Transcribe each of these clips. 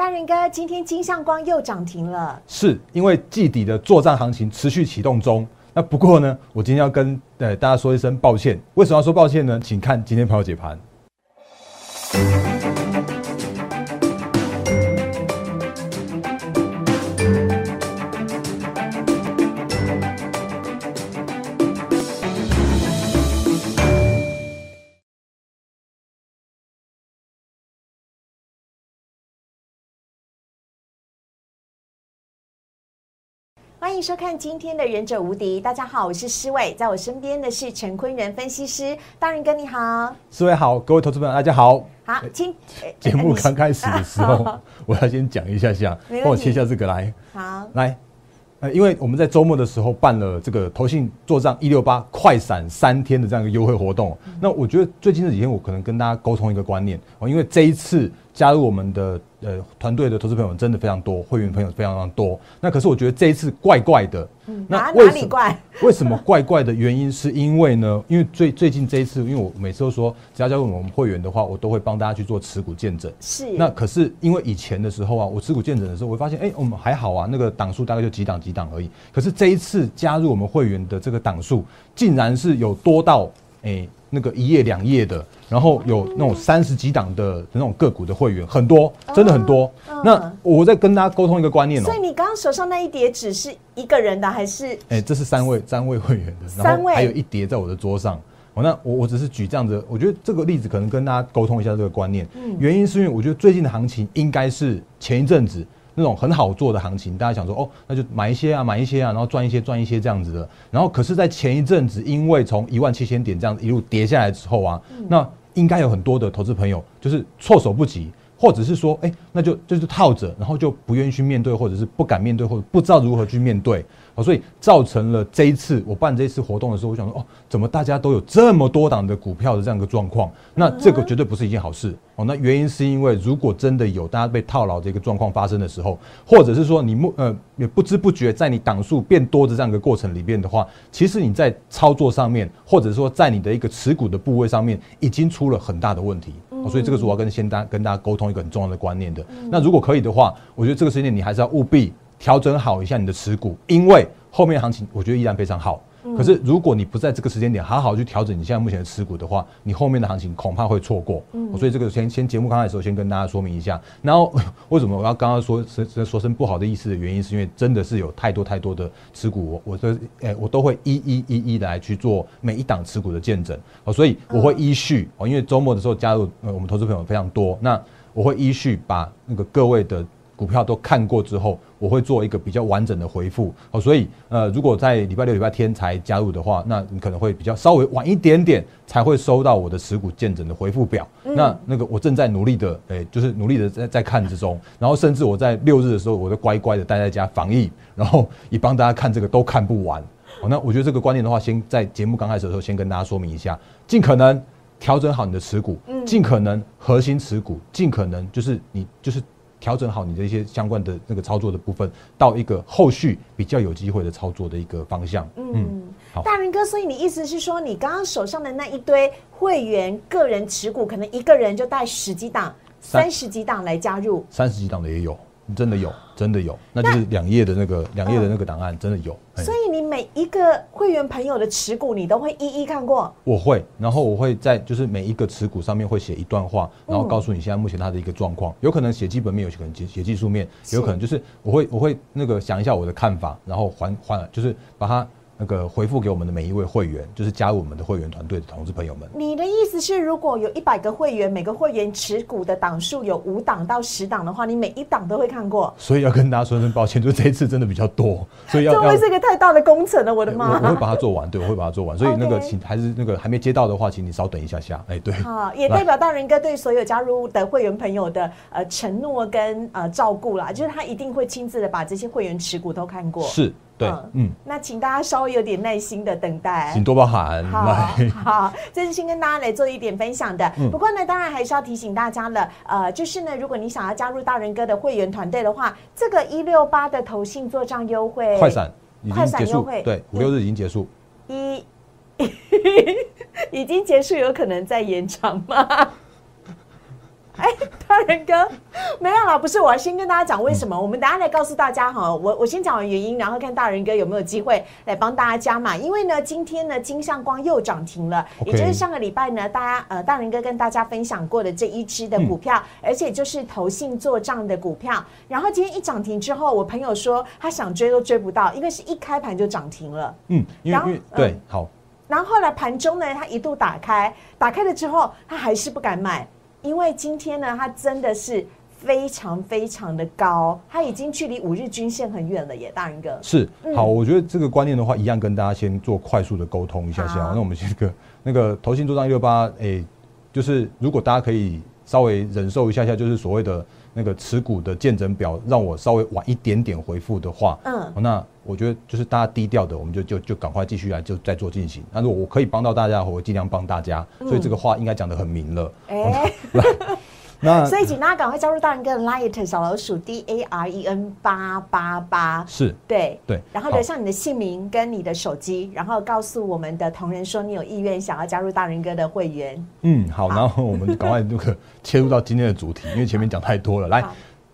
大人哥，今天金相光又涨停了，是因为季底的作战行情持续启动中。那不过呢，我今天要跟呃大家说一声抱歉。为什么要说抱歉呢？请看今天朋友解盘。欢迎收看今天的《忍者无敌》。大家好，我是施伟，在我身边的是陈坤仁分析师。大人哥你好，施伟好，各位投资朋友大家好。好，今 节目刚开始的时候，我要先讲一下下，帮我切一下这个来。好，来，呃，因为我们在周末的时候办了这个投信做账一六八快闪三天的这样一个优惠活动。那我觉得最近这几天，我可能跟大家沟通一个观念哦，因为这一次加入我们的。呃，团队的投资朋友真的非常多，会员朋友非常非常多。那可是我觉得这一次怪怪的，那哪里怪？为什么怪怪的原因是因为呢？因为最最近这一次，因为我每次都说，只要加入我们会员的话，我都会帮大家去做持股见证。是。那可是因为以前的时候啊，我持股见证的时候，我会发现，哎，我们还好啊，那个档数大概就几档几档而已。可是这一次加入我们会员的这个档数，竟然是有多到，哎。那个一页两页的，然后有那种三十几档的那种个股的会员很多，真的很多。那我再跟大家沟通一个观念哦。所以你刚刚手上那一叠纸是一个人的还是？哎，这是三位三位会员的，三位还有一叠在我的桌上。哦，那我我只是举这样子，我觉得这个例子可能跟大家沟通一下这个观念。嗯，原因是因为我觉得最近的行情应该是前一阵子。那种很好做的行情，大家想说哦，那就买一些啊，买一些啊，然后赚一些，赚一些这样子的。然后可是，在前一阵子，因为从一万七千点这样一路跌下来之后啊，那应该有很多的投资朋友就是措手不及，或者是说，哎，那就就是套着，然后就不愿意去面对，或者是不敢面对，或者不知道如何去面对。所以造成了这一次我办这一次活动的时候，我想说哦，怎么大家都有这么多档的股票的这样一个状况？那这个绝对不是一件好事哦。那原因是因为如果真的有大家被套牢的一个状况发生的时候，或者是说你目呃也不知不觉在你档数变多的这样一个过程里面的话，其实你在操作上面，或者说在你的一个持股的部位上面，已经出了很大的问题。所以这个是我要跟先大跟大家沟通一个很重要的观念的。那如果可以的话，我觉得这个时间点你还是要务必。调整好一下你的持股，因为后面行情我觉得依然非常好。可是如果你不在这个时间点好好去调整你现在目前的持股的话，你后面的行情恐怕会错过。所以这个先先节目刚开始的时候先跟大家说明一下。然后为什么我要刚刚说说说声不好的意思的原因，是因为真的是有太多太多的持股，我我都诶我都会一一一一来去做每一档持股的见证。哦，所以我会依序哦，因为周末的时候加入呃我们投资朋友非常多，那我会依序把那个各位的。股票都看过之后，我会做一个比较完整的回复。好，所以呃，如果在礼拜六、礼拜天才加入的话，那你可能会比较稍微晚一点点才会收到我的持股见证的回复表。那那个我正在努力的，诶，就是努力的在在看之中。然后甚至我在六日的时候，我都乖乖的待在家防疫，然后也帮大家看这个都看不完。好，那我觉得这个观念的话，先在节目刚开始的时候先跟大家说明一下，尽可能调整好你的持股，尽可能核心持股，尽可能就是你就是。调整好你的一些相关的那个操作的部分，到一个后续比较有机会的操作的一个方向。嗯，好，大人哥，所以你意思是说，你刚刚手上的那一堆会员个人持股，可能一个人就带十几档、三十几档来加入，三十几档的也有。真的有，真的有，那就是两页的那个两页的那个档案，真的有。所以你每一个会员朋友的持股，你都会一一看过。我会，然后我会在就是每一个持股上面会写一段话，然后告诉你现在目前它的一个状况。有可能写基本面，有可能写写技术面，有可能就是我会我会那个想一下我的看法，然后还还就是把它。那个回复给我们的每一位会员，就是加入我们的会员团队的同志朋友们。你的意思是，如果有一百个会员，每个会员持股的档数有五档到十档的话，你每一档都会看过。所以要跟大家说声抱歉，就这一次真的比较多，所以要这会是一个太大的工程了。我的妈！我会把它做完，对，我会把它做完。所以那个请还是那个还没接到的话，请你稍等一下下。哎，对。好，也代表大仁哥对所有加入的会员朋友的呃承诺跟呃照顾啦，就是他一定会亲自的把这些会员持股都看过。是。对，嗯，那请大家稍微有点耐心的等待，请多包涵。好，好，这是先跟大家来做一点分享的。不过呢，当然还是要提醒大家了，呃，就是呢，如果你想要加入大人哥的会员团队的话，这个一六八的投信做账优惠，快闪已经结束，对，五六日已经结束，一 已经结束，有可能再延长吗？哎，大人哥，没有啦，不是，我要先跟大家讲为什么。我们等下来告诉大家哈，我我先讲完原因，然后看大人哥有没有机会来帮大家加码。因为呢，今天呢，金相光又涨停了，也就是上个礼拜呢，大家呃，大人哥跟大家分享过的这一支的股票，而且就是投信做账的股票。然后今天一涨停之后，我朋友说他想追都追不到，因为是一开盘就涨停了。嗯，因为对，好。然后后来盘中呢，他一度打开，打开了之后，他还是不敢买，因为今天呢，它真的是非常非常的高，它已经距离五日均线很远了耶，大人哥。是，好，我觉得这个观念的话，一样跟大家先做快速的沟通一下下。那我们先个那个投信做账一六八，哎，就是如果大家可以稍微忍受一下下，就是所谓的。那个持股的见证表让我稍微晚一点点回复的话，嗯，那我觉得就是大家低调的，我们就就就赶快继续来就再做进行。那如果我可以帮到大家，我会尽量帮大家。所以这个话应该讲的很明了。哎。那 所以请大家赶快加入大人哥的 Light 小老鼠 D A R E N 八八八，是对对，然后留下你的姓名跟你的手机，然后告诉我们的同仁说你有意愿想要加入大人哥的会员。嗯，好，然后我们赶快那个 切入到今天的主题，因为前面讲太多了，来。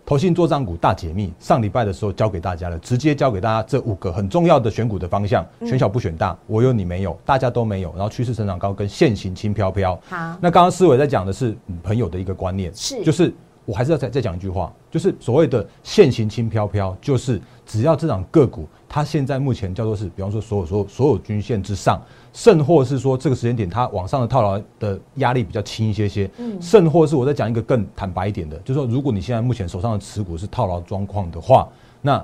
投信做账股大解密，上礼拜的时候教给大家了，直接教给大家这五个很重要的选股的方向，选小不选大，我有你没有，大家都没有，然后趋势成长高跟现行轻飘飘。好，那刚刚思伟在讲的是朋友的一个观念，是，就是我还是要再再讲一句话，就是所谓的现行轻飘飘，就是只要这档个股，它现在目前叫做是，比方说所有所有所有均线之上。甚或是说这个时间点它往上的套牢的压力比较轻一些些，嗯，甚或是我再讲一个更坦白一点的，就是说如果你现在目前手上的持股是套牢状况的话，那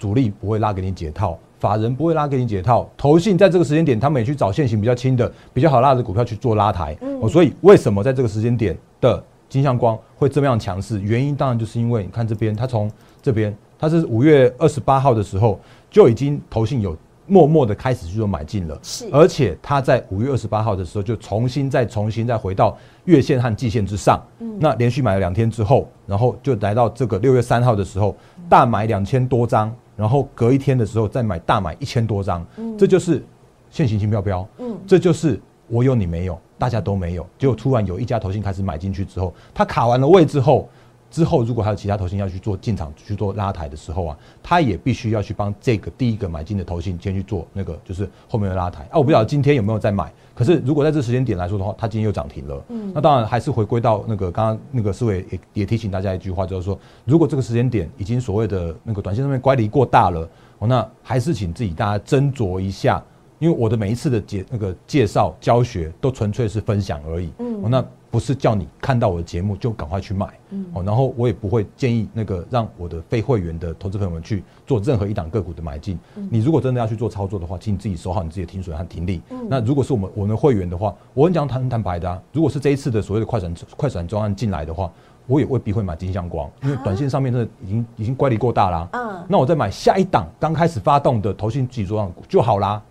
主力不会拉给你解套，法人不会拉给你解套，投信在这个时间点他们也去找现行比较轻的、比较好拉的股票去做拉抬，嗯，所以为什么在这个时间点的金相光会这么样强势？原因当然就是因为你看这边，它从这边它是五月二十八号的时候就已经投信有。默默的开始去做买进了，是，而且他在五月二十八号的时候就重新再重新再回到月线和季线之上，嗯，那连续买了两天之后，然后就来到这个六月三号的时候大买两千多张，然后隔一天的时候再买大买一千多张，嗯，这就是现行情标标，嗯，这就是我有你没有，大家都没有，结果突然有一家投信开始买进去之后，它卡完了位之后。之后，如果还有其他投信要去做进场去做拉抬的时候啊，他也必须要去帮这个第一个买进的投信先去做那个就是后面的拉抬啊。我不晓得今天有没有在买，可是如果在这时间点来说的话，它今天又涨停了。嗯，那当然还是回归到那个刚刚那个思维也也提醒大家一句话，就是说，如果这个时间点已经所谓的那个短线上面乖离过大了，哦，那还是请自己大家斟酌一下，因为我的每一次的介那个介绍教学都纯粹是分享而已。嗯，那。不是叫你看到我的节目就赶快去买，哦，然后我也不会建议那个让我的非会员的投资朋友们去做任何一档个股的买进。你如果真的要去做操作的话，请你自己守好你自己的停损和停利。那如果是我们我们的会员的话，我很讲坦坦白的啊，如果是这一次的所谓的快闪快闪专案进来的话，我也未必会买金相光，因为短线上面真的已经已经乖离过大啦。嗯，那我再买下一档刚开始发动的投信自己做账股就好啦。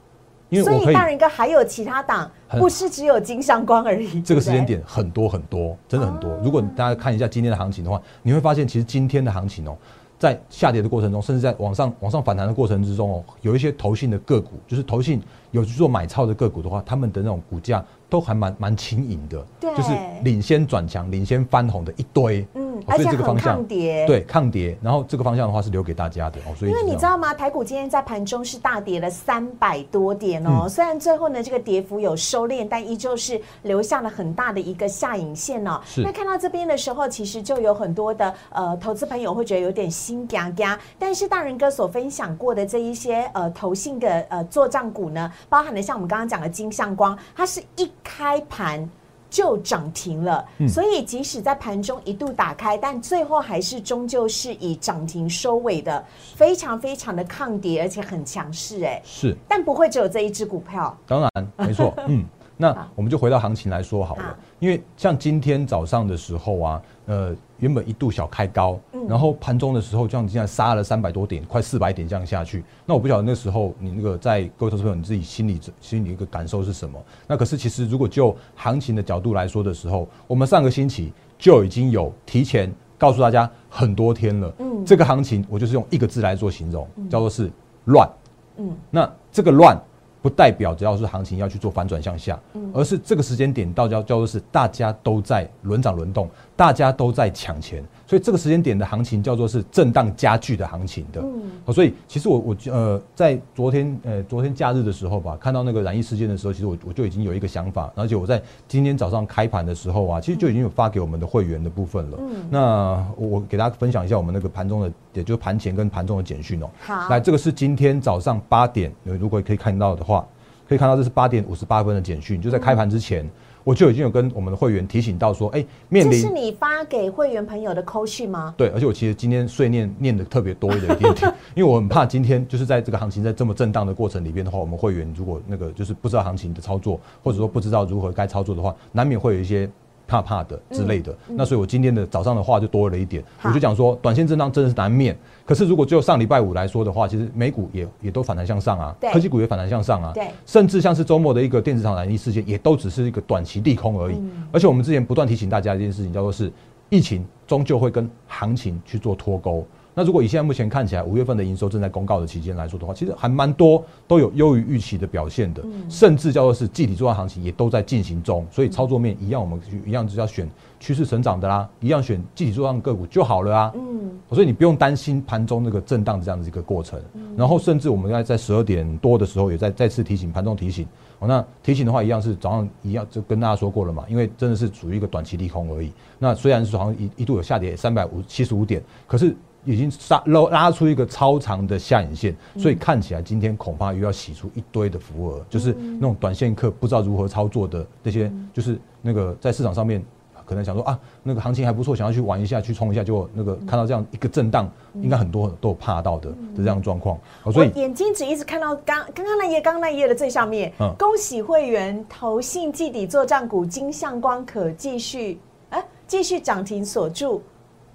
所以大人哥还有其他档，不是只有金相光而已。这个时间点很多很多，真的很多。如果大家看一下今天的行情的话，你会发现其实今天的行情哦，在下跌的过程中，甚至在往上往上反弹的过程之中哦，有一些投信的个股，就是投信有去做买超的个股的话，他们的那种股价都还蛮蛮轻盈的，就是领先转强、领先翻红的一堆。而且很抗跌，对抗跌，然后这个方向的话是留给大家的哦。所以因为你知道吗？台股今天在盘中是大跌了三百多点哦。虽然最后呢这个跌幅有收敛，但依旧是留下了很大的一个下影线哦。那看到这边的时候，其实就有很多的呃投资朋友会觉得有点心嘎嘎。但是大仁哥所分享过的这一些呃投信的呃做账股呢，包含了像我们刚刚讲的金相光，它是一开盘。就涨停了，所以即使在盘中一度打开，但最后还是终究是以涨停收尾的，非常非常的抗跌，而且很强势，哎，是，但不会只有这一只股票，当然没错，嗯，那我们就回到行情来说好了，因为像今天早上的时候啊。呃，原本一度小开高，然后盘中的时候这样，竟然杀了三百多点，快四百点这样下去。那我不晓得那时候你那个在各位投资朋友你自己心里心里一个感受是什么？那可是其实如果就行情的角度来说的时候，我们上个星期就已经有提前告诉大家很多天了。嗯，这个行情我就是用一个字来做形容，叫做是乱。嗯，那这个乱不代表只要是行情要去做反转向下，而是这个时间点到叫叫做是大家都在轮涨轮动，大家都在抢钱，所以这个时间点的行情叫做是震荡加剧的行情的。嗯，所以其实我我呃在昨天呃昨天假日的时候吧，看到那个染疫事件的时候，其实我我就已经有一个想法，而且我在今天早上开盘的时候啊，其实就已经有发给我们的会员的部分了。嗯，那我给大家分享一下我们那个盘中的，也就是盘前跟盘中的简讯哦。好，来这个是今天早上八点，如果可以看到的话。话可以看到，这是八点五十八分的简讯，就在开盘之前，我就已经有跟我们的会员提醒到说，哎，面临这是你发给会员朋友的扣讯吗？对，而且我其实今天碎念念的特别多一点点，因为我很怕今天就是在这个行情在这么震荡的过程里边的话，我们会员如果那个就是不知道行情的操作，或者说不知道如何该操作的话，难免会有一些。怕怕的之类的，那所以我今天的早上的话就多了一点，我就讲说，短线震荡真的是难免。可是如果就上礼拜五来说的话，其实美股也也都反弹向上啊，科技股也反弹向上啊，对，甚至像是周末的一个电子厂燃疫事件，也都只是一个短期利空而已。而且我们之前不断提醒大家一件事情，叫做是疫情终究会跟行情去做脱钩。那如果以现在目前看起来，五月份的营收正在公告的期间来说的话，其实还蛮多都有优于预期的表现的，甚至叫做是集体做账行情也都在进行中，所以操作面一样，我们一样就要选趋势成长的啦，一样选集体做账个股就好了啊。嗯，所以你不用担心盘中那个震荡的这样子一个过程。然后甚至我们在在十二点多的时候也在再次提醒盘中提醒，哦，那提醒的话一样是早上一样就跟大家说过了嘛，因为真的是属于一个短期利空而已。那虽然是好像一一度有下跌三百五七十五点，可是。已经拉拉拉出一个超长的下影线，所以看起来今天恐怕又要洗出一堆的浮额，就是那种短线客不知道如何操作的那些，就是那个在市场上面可能想说啊，那个行情还不错，想要去玩一下，去冲一下，就那个看到这样一个震荡，应该很多都有怕到的的这样状况。所以眼睛只一直看到刚刚刚那页，刚刚那页的最上面，恭喜会员投信季底作账股金相光可继续哎继续涨停锁住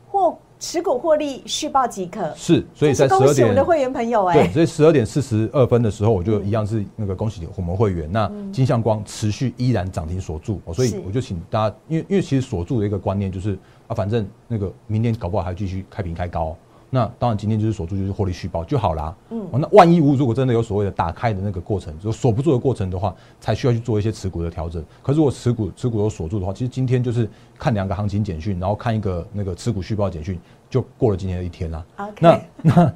或。持股获利续报即可。是，所以在十二点，我们的会员朋友哎，对，所以十二点四十二分的时候，我就一样是那个恭喜我们会员。那金相光持续依然涨停锁住，所以我就请大家，因为因为其实锁住的一个观念就是啊，反正那个明天搞不好还继续开平开高。那当然，今天就是锁住，就是获利续报就好啦。嗯，那万一无如果真的有所谓的打开的那个过程，就锁不住的过程的话，才需要去做一些持股的调整。可是如果持股持股有锁住的话，其实今天就是看两个行情简讯，然后看一个那个持股续报简讯，就过了今天的一天啦。那 那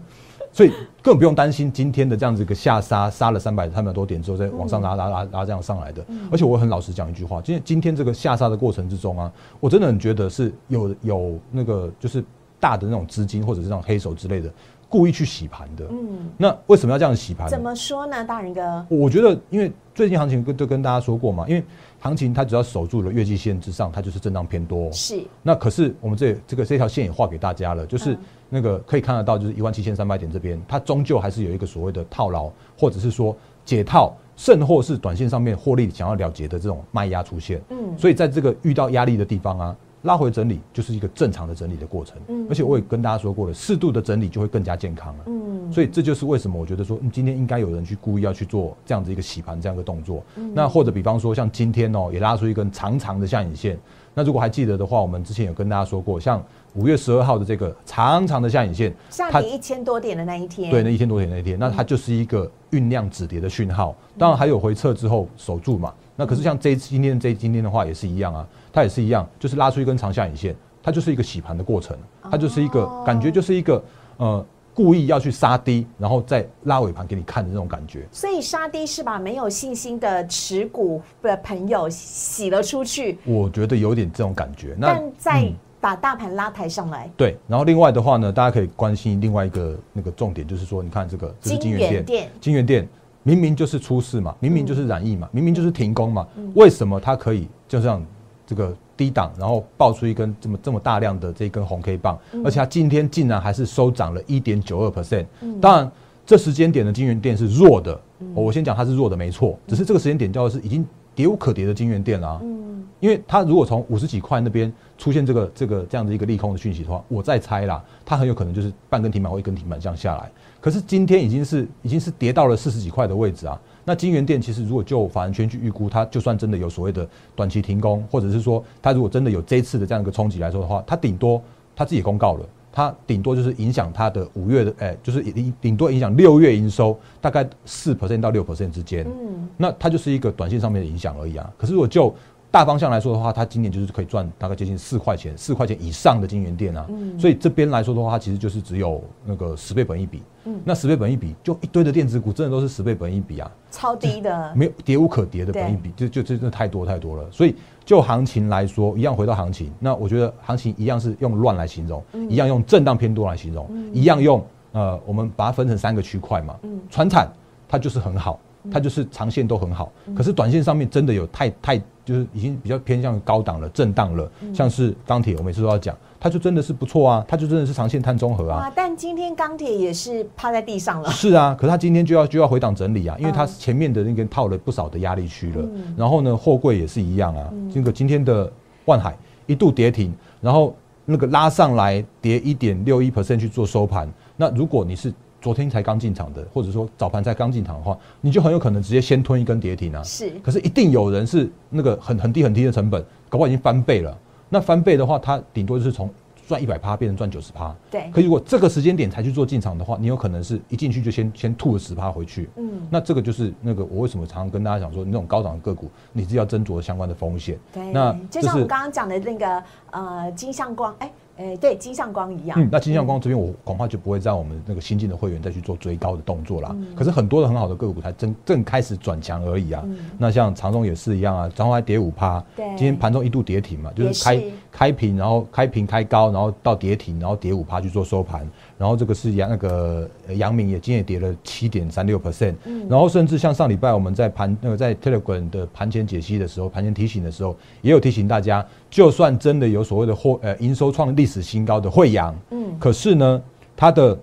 所以根本不用担心今天的这样子一个下杀，杀了三百三百多点之后再往上拉拉拉拉这样上来的。而且我很老实讲一句话，今天今天这个下杀的过程之中啊，我真的很觉得是有有那个就是。大的那种资金或者是那种黑手之类的，故意去洗盘的。嗯，那为什么要这样洗盘？怎么说呢，大人哥？我觉得，因为最近行情跟都跟大家说过嘛，因为行情它只要守住了月季线之上，它就是震荡偏多。是。那可是我们这这个这条线也画给大家了，就是那个可以看得到，就是一万七千三百点这边，它终究还是有一个所谓的套牢，或者是说解套，甚或是短线上面获利想要了结的这种卖压出现。嗯。所以在这个遇到压力的地方啊。拉回整理就是一个正常的整理的过程，嗯，而且我也跟大家说过了，适度的整理就会更加健康了，嗯，所以这就是为什么我觉得说今天应该有人去故意要去做这样子一个洗盘这样一个动作，那或者比方说像今天哦也拉出一根长长的下影线，那如果还记得的话，我们之前有跟大家说过，像五月十二号的这个长长的下影线，下跌一千多点的那一天，对，那一千多点那一天，那它就是一个酝酿止跌的讯号，当然还有回撤之后守住嘛，那可是像这今天这今天的话也是一样啊。它也是一样，就是拉出一根长下影线，它就是一个洗盘的过程，它就是一个感觉，就是一个呃故意要去杀低，然后再拉尾盘给你看的那种感觉。所以杀低是把没有信心的持股的朋友洗了出去。我觉得有点这种感觉。那再把大盘拉抬上来。对，然后另外的话呢，大家可以关心另外一个那个重点，就是说，你看这个金源店，金源店明明就是出事嘛，明明就是染疫嘛，明明就是停工嘛，为什么它可以就这样？这个低档，然后爆出一根这么这么大量的这根红 K 棒，而且它今天竟然还是收涨了一点九二 percent。当然，这时间点的金源店是弱的。我先讲它是弱的，没错。只是这个时间点叫的是已经跌无可跌的金源店啦。嗯，因为它如果从五十几块那边出现这个这个这样的一个利空的讯息的话，我再猜啦，它很有可能就是半根停板或一根停板这样下来。可是今天已经是已经是跌到了四十几块的位置啊。那金源店其实如果就法人圈去预估，它就算真的有所谓的短期停工，或者是说它如果真的有这次的这样一个冲击来说的话，它顶多它自己公告了，它顶多就是影响它的五月的，哎，就是顶顶多影响六月营收，大概四 percent 到六 percent 之间。嗯，那它就是一个短线上面的影响而已啊。可是如果就大方向来说的话，它今年就是可以赚大概接近四块钱，四块钱以上的金源店啊。嗯，所以这边来说的话，它其实就是只有那个十倍本一比。嗯，那十倍本一比，就一堆的电子股真的都是十倍本一比啊，超低的，没有跌无可跌的本一比，就就真的太多太多了。所以就行情来说，一样回到行情，那我觉得行情一样是用乱来形容，一样用震荡偏多来形容，一样用呃，我们把它分成三个区块嘛。嗯，船产它就是很好。它就是长线都很好，可是短线上面真的有太太就是已经比较偏向高档了，震荡了。像是钢铁，我每次都要讲，它就真的是不错啊，它就真的是长线碳中和啊。但今天钢铁也是趴在地上了。是啊，可是它今天就要就要回档整理啊，因为它前面的那个套了不少的压力区了。然后呢，货柜也是一样啊。这个今天的万海一度跌停，然后那个拉上来跌一点六一 percent 去做收盘。那如果你是昨天才刚进场的，或者说早盘才刚进场的话，你就很有可能直接先吞一根跌停啊。是，可是一定有人是那个很很低很低的成本，搞不好已经翻倍了。那翻倍的话，它顶多就是从赚一百趴变成赚九十趴。对。可如果这个时间点才去做进场的话，你有可能是一进去就先先吐了十趴回去。嗯。那这个就是那个我为什么常常跟大家讲说，那种高档的个股，你是要斟酌相关的风险。对。那就像我们刚刚讲的那个呃金相光，哎。哎，对，金像光一样。嗯，那金像光这边我恐怕就不会在我们那个新进的会员再去做追高的动作啦。可是很多的很好的个股才正正开始转强而已啊。那像长荣也是一样啊，长荣还跌五趴。对。今天盘中一度跌停嘛，就是开开平，然后开平开高，然后到跌停，然后跌五趴去做收盘。然后这个是阳那个阳明也今天也跌了七点三六 percent。嗯。然后甚至像上礼拜我们在盘那个在 Telegram 的盘前解析的时候，盘前提醒的时候，也有提醒大家。就算真的有所谓的货呃营收创历史新高的惠阳，嗯，可是呢，它的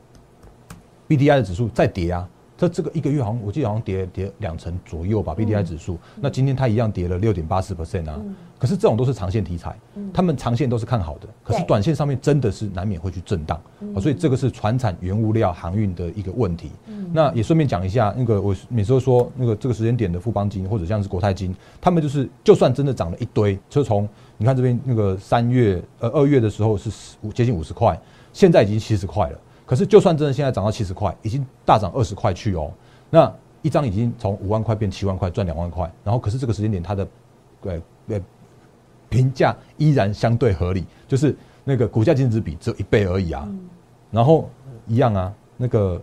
B D I 的指数在跌啊，它这个一个月好像我记得好像跌跌两成左右吧，B D I 指数，那今天它一样跌了六点八四 percent 啊。可是这种都是长线题材，他们长线都是看好的，可是短线上面真的是难免会去震荡，所以这个是船产原物料航运的一个问题。那也顺便讲一下，那个我每次都说，那个这个时间点的富邦金或者像是国泰金，他们就是就算真的涨了一堆，就从你看这边那个三月呃二月的时候是五接近五十块，现在已经七十块了。可是就算真的现在涨到七十块，已经大涨二十块去哦，那一张已经从五万块变七万块，赚两万块。然后可是这个时间点它的呃呃。评价依然相对合理，就是那个股价净值比只有一倍而已啊，然后一样啊，那个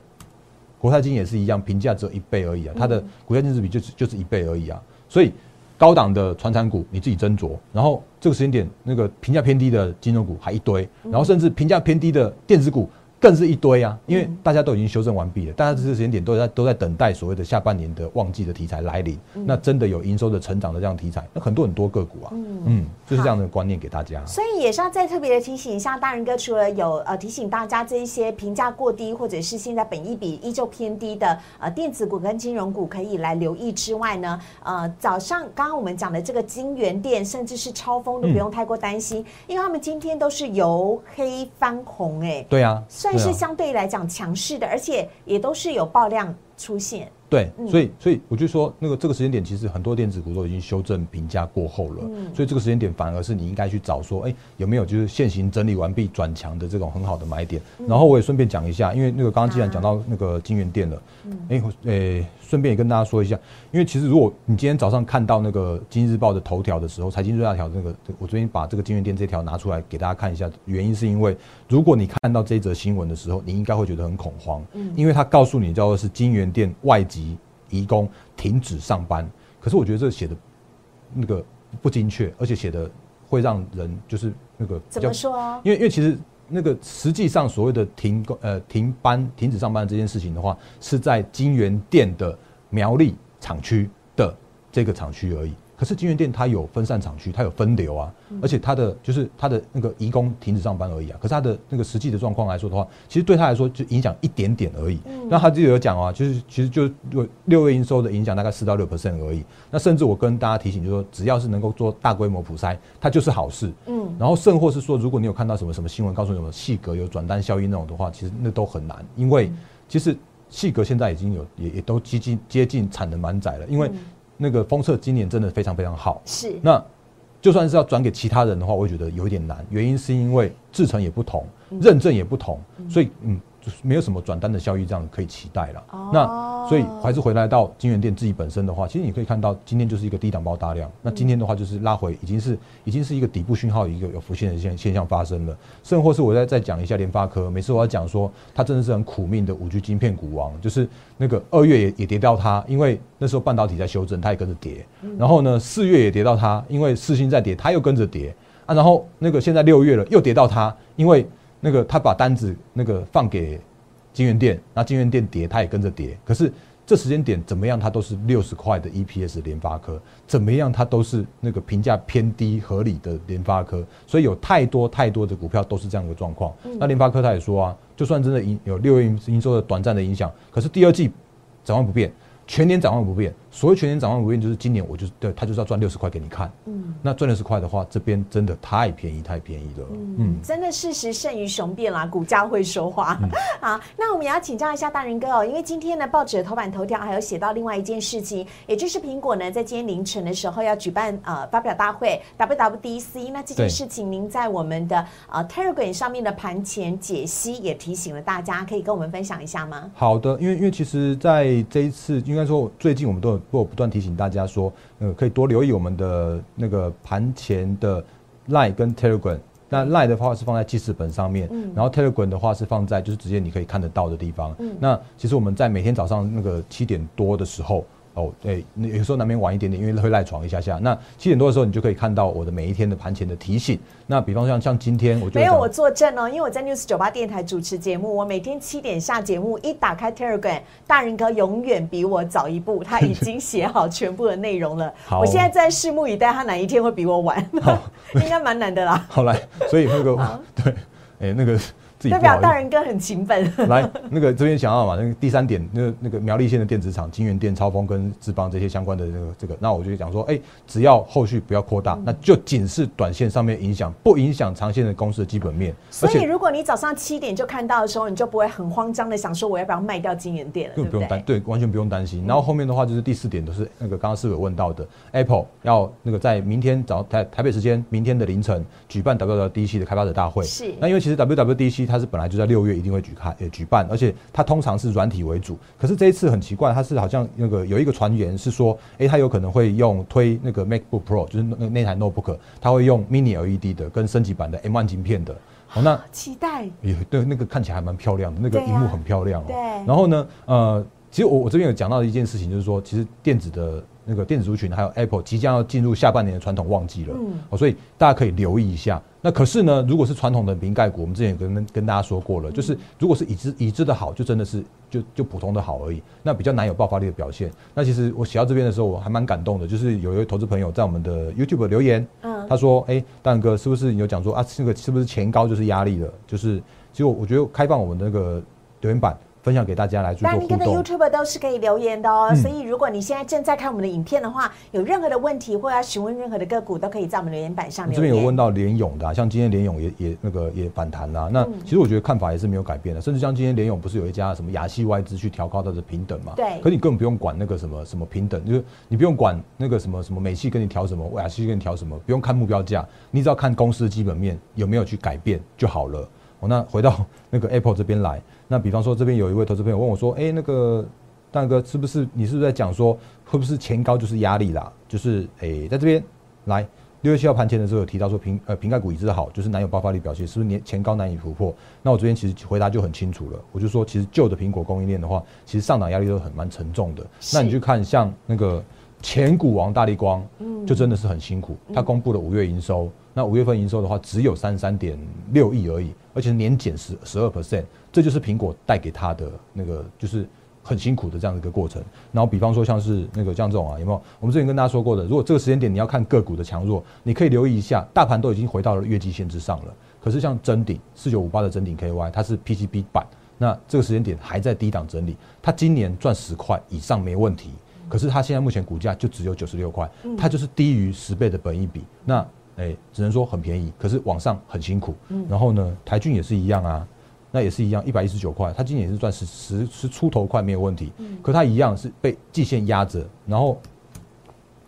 国泰金也是一样，评价只有一倍而已啊，它的股价净值比就是就是一倍而已啊，所以高档的传产股你自己斟酌，然后这个时间点那个评价偏低的金融股还一堆，然后甚至评价偏低的电子股。更是一堆啊，因为大家都已经修正完毕了，大家这个时间点都在都在等待所谓的下半年的旺季的题材来临。那真的有营收的成长的这样题材，那很多很多个股啊，嗯，就是这样的观念给大家。所以也是要再特别的提醒一下，大仁哥除了有呃提醒大家这一些评价过低或者是现在本益比依旧偏低的呃电子股跟金融股可以来留意之外呢，呃，早上刚刚我们讲的这个金源店甚至是超风都不用太过担心，因为他们今天都是由黑翻红，哎，对啊。是相对来讲强势的，而且也都是有爆量出现。对，所以所以我就说，那个这个时间点，其实很多电子股都已经修正评价过后了，所以这个时间点反而是你应该去找说，哎，有没有就是现行整理完毕转强的这种很好的买点。然后我也顺便讲一下，因为那个刚刚既然讲到那个金源店了，哎，诶，顺便也跟大家说一下，因为其实如果你今天早上看到那个《经济日报》的头条的时候，财经最大条那个，我昨天把这个金源店这条拿出来给大家看一下，原因是因为如果你看到这则新闻的时候，你应该会觉得很恐慌，因为他告诉你叫做是金源店外籍。移工停止上班，可是我觉得这写的那个不精确，而且写的会让人就是那个怎么说啊？因为因为其实那个实际上所谓的停工呃停班停止上班这件事情的话，是在金源店的苗栗厂区的这个厂区而已。可是金源店它有分散厂区，它有分流啊，而且它的就是它的那个移工停止上班而已啊。可是它的那个实际的状况来说的话，其实对他来说就影响一点点而已。那他自己有讲啊，就是其实就六月营收的影响大概四到六 percent 而已。那甚至我跟大家提醒，就是说只要是能够做大规模普筛，它就是好事。嗯。然后甚或是说，如果你有看到什么什么新闻，告诉你什么细格有转单效应那种的话，其实那都很难，因为其实细格现在已经有也也都接近接近产能满载了，因为。那个封测今年真的非常非常好，是那就算是要转给其他人的话，我觉得有一点难。原因是因为制程也不同，认证也不同，所以嗯。没有什么转单的效益，这样可以期待了。那所以还是回来到金源店自己本身的话，其实你可以看到今天就是一个低档包大量。那今天的话就是拉回，已经是已经是一个底部讯号，一个有浮现的现现象发生了。甚或是我再再讲一下联发科，每次我要讲说它真的是很苦命的五 G 晶片股王，就是那个二月也也跌到它，因为那时候半导体在修正，它也跟着跌。然后呢，四月也跌到它，因为四星在跌，它又跟着跌啊。然后那个现在六月了，又跌到它，因为。那个他把单子那个放给金源店，那金源店跌，他也跟着跌。可是这时间点怎么样，它都是六十块的 EPS 联发科，怎么样它都是那个评价偏低合理的联发科。所以有太多太多的股票都是这样一个状况。那联发科他也说啊，就算真的营有六月营收的短暂的影响，可是第二季展望不变。全年展望不变，所谓全年展望不变，就是今年我就对他就是要赚六十块给你看。嗯，那赚六十块的话，这边真的太便宜，太便宜了。嗯，真的事实胜于雄辩啦，股价会说话。好，那我们也要请教一下大仁哥哦，因为今天呢，报纸的头版头条还有写到另外一件事情，也就是苹果呢在今天凌晨的时候要举办呃发表大会 WWDC。那这件事情您在我们的呃 Telegram 上面的盘前解析也提醒了大家，可以跟我们分享一下吗？好的，因为因为其实在这一次。应该说，最近我们都有不不断提醒大家说，呃，可以多留意我们的那个盘前的 Line 跟 Telegram。那 Line 的话是放在记事本上面，然后 Telegram 的话是放在就是直接你可以看得到的地方。那其实我们在每天早上那个七点多的时候。哦，对，有时候难免晚一点点，因为会赖床一下下。那七点多的时候，你就可以看到我的每一天的盘前的提醒。那比方像像今天，我就没有我作证哦，因为我在 News 九八电台主持节目，我每天七点下节目，一打开 Telegram，大人哥永远比我早一步，他已经写好全部的内容了。好，我现在在拭目以待，他哪一天会比我晚？应该蛮难的啦。好来，所以那个 对，哎，那个。代表大人哥很勤奋。来，那个这边想要嘛，那个第三点，那个那个苗栗县的电子厂金源电、超风跟智邦这些相关的那个这个，那我就讲说，哎，只要后续不要扩大，那就仅是短线上面影响，不影响长线的公司的基本面。所以，如果你早上七点就看到的时候，你就不会很慌张的想说我要不要卖掉金源电了，对不对？对，完全不用担心。然后后面的话就是第四点，都是那个刚刚是有问到的，Apple 要那个在明天早台台北时间明天的凌晨举办 WWDC 的开发者大会。是。那因为其实 WWDC 它是本来就在六月。一定会举开呃举办，而且它通常是软体为主。可是这一次很奇怪，它是好像那个有一个传言是说，哎，它有可能会用推那个 MacBook Pro，就是那那台 Notebook，它会用 Mini LED 的跟升级版的 M1 晶片的。好，那 期待也对，那个看起来还蛮漂亮的，那个荧幕很漂亮。对。然后呢，呃，其实我我这边有讲到一件事情，就是说，其实电子的。那个电子族群还有 Apple 即将要进入下半年的传统旺季了，哦，所以大家可以留意一下。那可是呢，如果是传统的瓶盖股，我们之前跟跟大家说过了，就是如果是已知已知的好，就真的是就就普通的好而已，那比较难有爆发力的表现。那其实我写到这边的时候，我还蛮感动的，就是有一位投资朋友在我们的 YouTube 留言，嗯，他说：“哎，大哥，是不是你有讲说啊，这个是不是前高就是压力了？就是其实我觉得开放我们那个留言板。”分享给大家来做互动。那你的 YouTube 都是可以留言的哦，所以如果你现在正在看我们的影片的话，有任何的问题或要询问任何的个股，都可以在我们留言板上留言。这边有问到联勇的，像今天联勇也也那个也反弹啦。那其实我觉得看法也是没有改变的，甚至像今天联勇不是有一家什么亚细外资去调高它的平等嘛？对。可你根本不用管那个什么什么平等，就是你不用管那个什么什么美系跟你调什么，亚细跟你调什么，不用看目标价，你只要看公司的基本面有没有去改变就好了。哦，那回到 那个 Apple 这边来。那比方说，这边有一位投资朋友问我说：“哎，那个大哥，是不是你是不是在讲说，会不是前高就是压力啦？就是哎，在这边来六月七号盘前的时候有提到说，瓶呃瓶盖股一直好，就是难有爆发力表现，是不是年前高难以突破？那我昨天其实回答就很清楚了，我就说，其实旧的苹果供应链的话，其实上档压力都很蛮沉重的。那你去看像那个前股王大力光，嗯，就真的是很辛苦。他公布了五月营收，那五月份营收的话只有三十三点六亿而已，而且年减十十二 percent。这就是苹果带给他的那个，就是很辛苦的这样的一个过程。然后，比方说像是那个像这种啊，有没有？我们之前跟大家说过的，如果这个时间点你要看个股的强弱，你可以留意一下，大盘都已经回到了月季线之上了。可是像真顶四九五八的真顶 KY，它是 PCB 版，那这个时间点还在低档整理，它今年赚十块以上没问题。可是它现在目前股价就只有九十六块，它就是低于十倍的本益比。那哎，只能说很便宜，可是往上很辛苦。然后呢，台骏也是一样啊。那也是一样，一百一十九块，它今年也是赚十十十出头块没有问题，可它一样是被季线压着，然后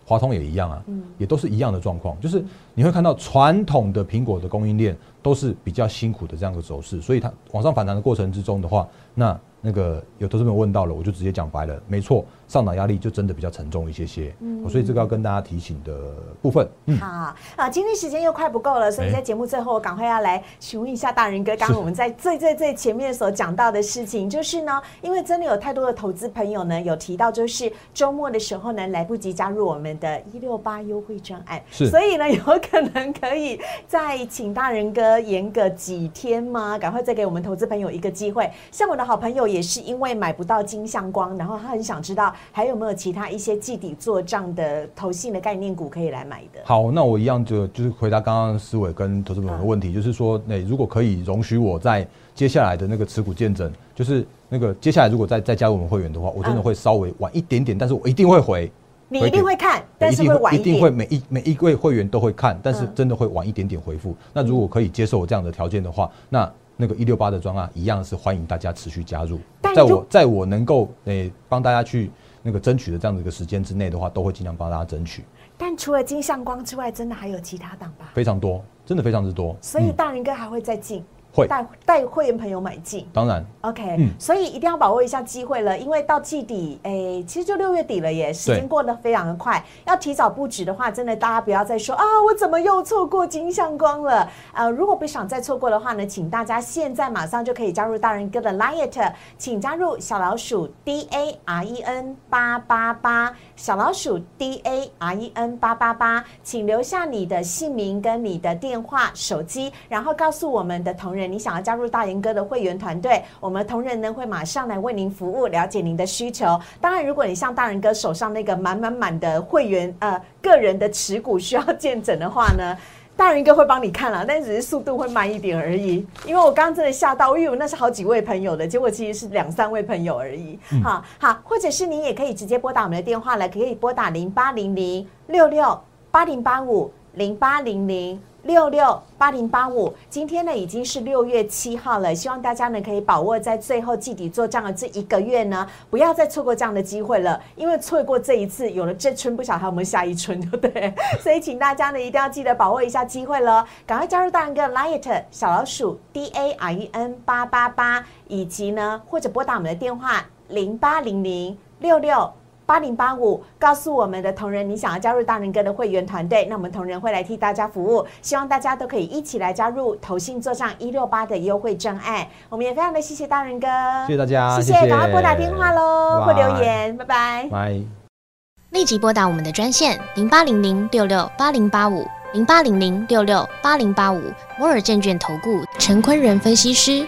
华通也一样啊，也都是一样的状况，就是你会看到传统的苹果的供应链都是比较辛苦的这样的走势，所以它往上反弹的过程之中的话，那。那个有投资朋友问到了，我就直接讲白了，没错，上涨压力就真的比较沉重一些些，嗯，所以这个要跟大家提醒的部分。嗯好啊，今天时间又快不够了，所以在节目最后，我赶快要来询问一下大人哥，刚刚我们在最最最前面所讲到的事情，就是呢，因为真的有太多的投资朋友呢，有提到就是周末的时候呢，来不及加入我们的一六八优惠专案，是，所以呢，有可能可以再请大人哥延个几天吗？赶快再给我们投资朋友一个机会，像我的好朋友。也是因为买不到金相光，然后他很想知道还有没有其他一些计底做账的投信的概念股可以来买的。好，那我一样就就是回答刚刚思伟跟投资朋友的问题，就是说，那如果可以容许我在接下来的那个持股见证，就是那个接下来如果再再加入我们会员的话，我真的会稍微晚一点点，但是我一定会回。你一定会看，但是会晚一定会每一每一位会员都会看，但是真的会晚一点点回复。那如果可以接受我这样的条件的话，那。那个一六八的专案一样是欢迎大家持续加入，在我在我能够诶帮大家去那个争取的这样的一个时间之内的话，都会尽量帮大家争取。但除了金相光之外，真的还有其他档吧？非常多，真的非常之多。所以大林哥还会再进。会带带会员朋友买进，当然，OK，嗯，所以一定要把握一下机会了，因为到季底，哎，其实就六月底了耶，时间过得非常的快，要提早布局的话，真的大家不要再说啊，我怎么又错过金相光了？呃，如果不想再错过的话呢，请大家现在马上就可以加入大人哥的 Liet，请加入小老鼠 D A R E N 八八八，小老鼠 D A R E N 八八八，请留下你的姓名跟你的电话、手机，然后告诉我们的同仁。你想要加入大人哥的会员团队，我们同仁呢会马上来为您服务，了解您的需求。当然，如果你像大人哥手上那个满满满的会员呃个人的持股需要见证的话呢，大人哥会帮你看了，但只是速度会慢一点而已。因为我刚刚真的吓到，因为那是好几位朋友的结果，其实是两三位朋友而已。好好，或者是您也可以直接拨打我们的电话了，可以拨打零八零零六六八零八五零八零零。六六八零八五，今天呢已经是六月七号了，希望大家呢可以把握在最后季底做账的这一个月呢，不要再错过这样的机会了，因为错过这一次，有了这春不晓还有没有下一春，对不对？所以请大家呢一定要记得把握一下机会了，赶快加入大人哥 Light 小老鼠 D A R E N 八八八，以及呢或者拨打我们的电话零八零零六六。八零八五，告诉我们的同仁，你想要加入大人哥的会员团队，那我们同仁会来替大家服务。希望大家都可以一起来加入投信做上一六八的优惠专案。我们也非常的谢谢大人哥，谢谢大家，谢谢，赶快拨打电话喽，或留言，拜拜，拜。立即拨打我们的专线零八零零六六八零八五。零八零零六六八零八五摩尔证券投顾陈坤仁分析师，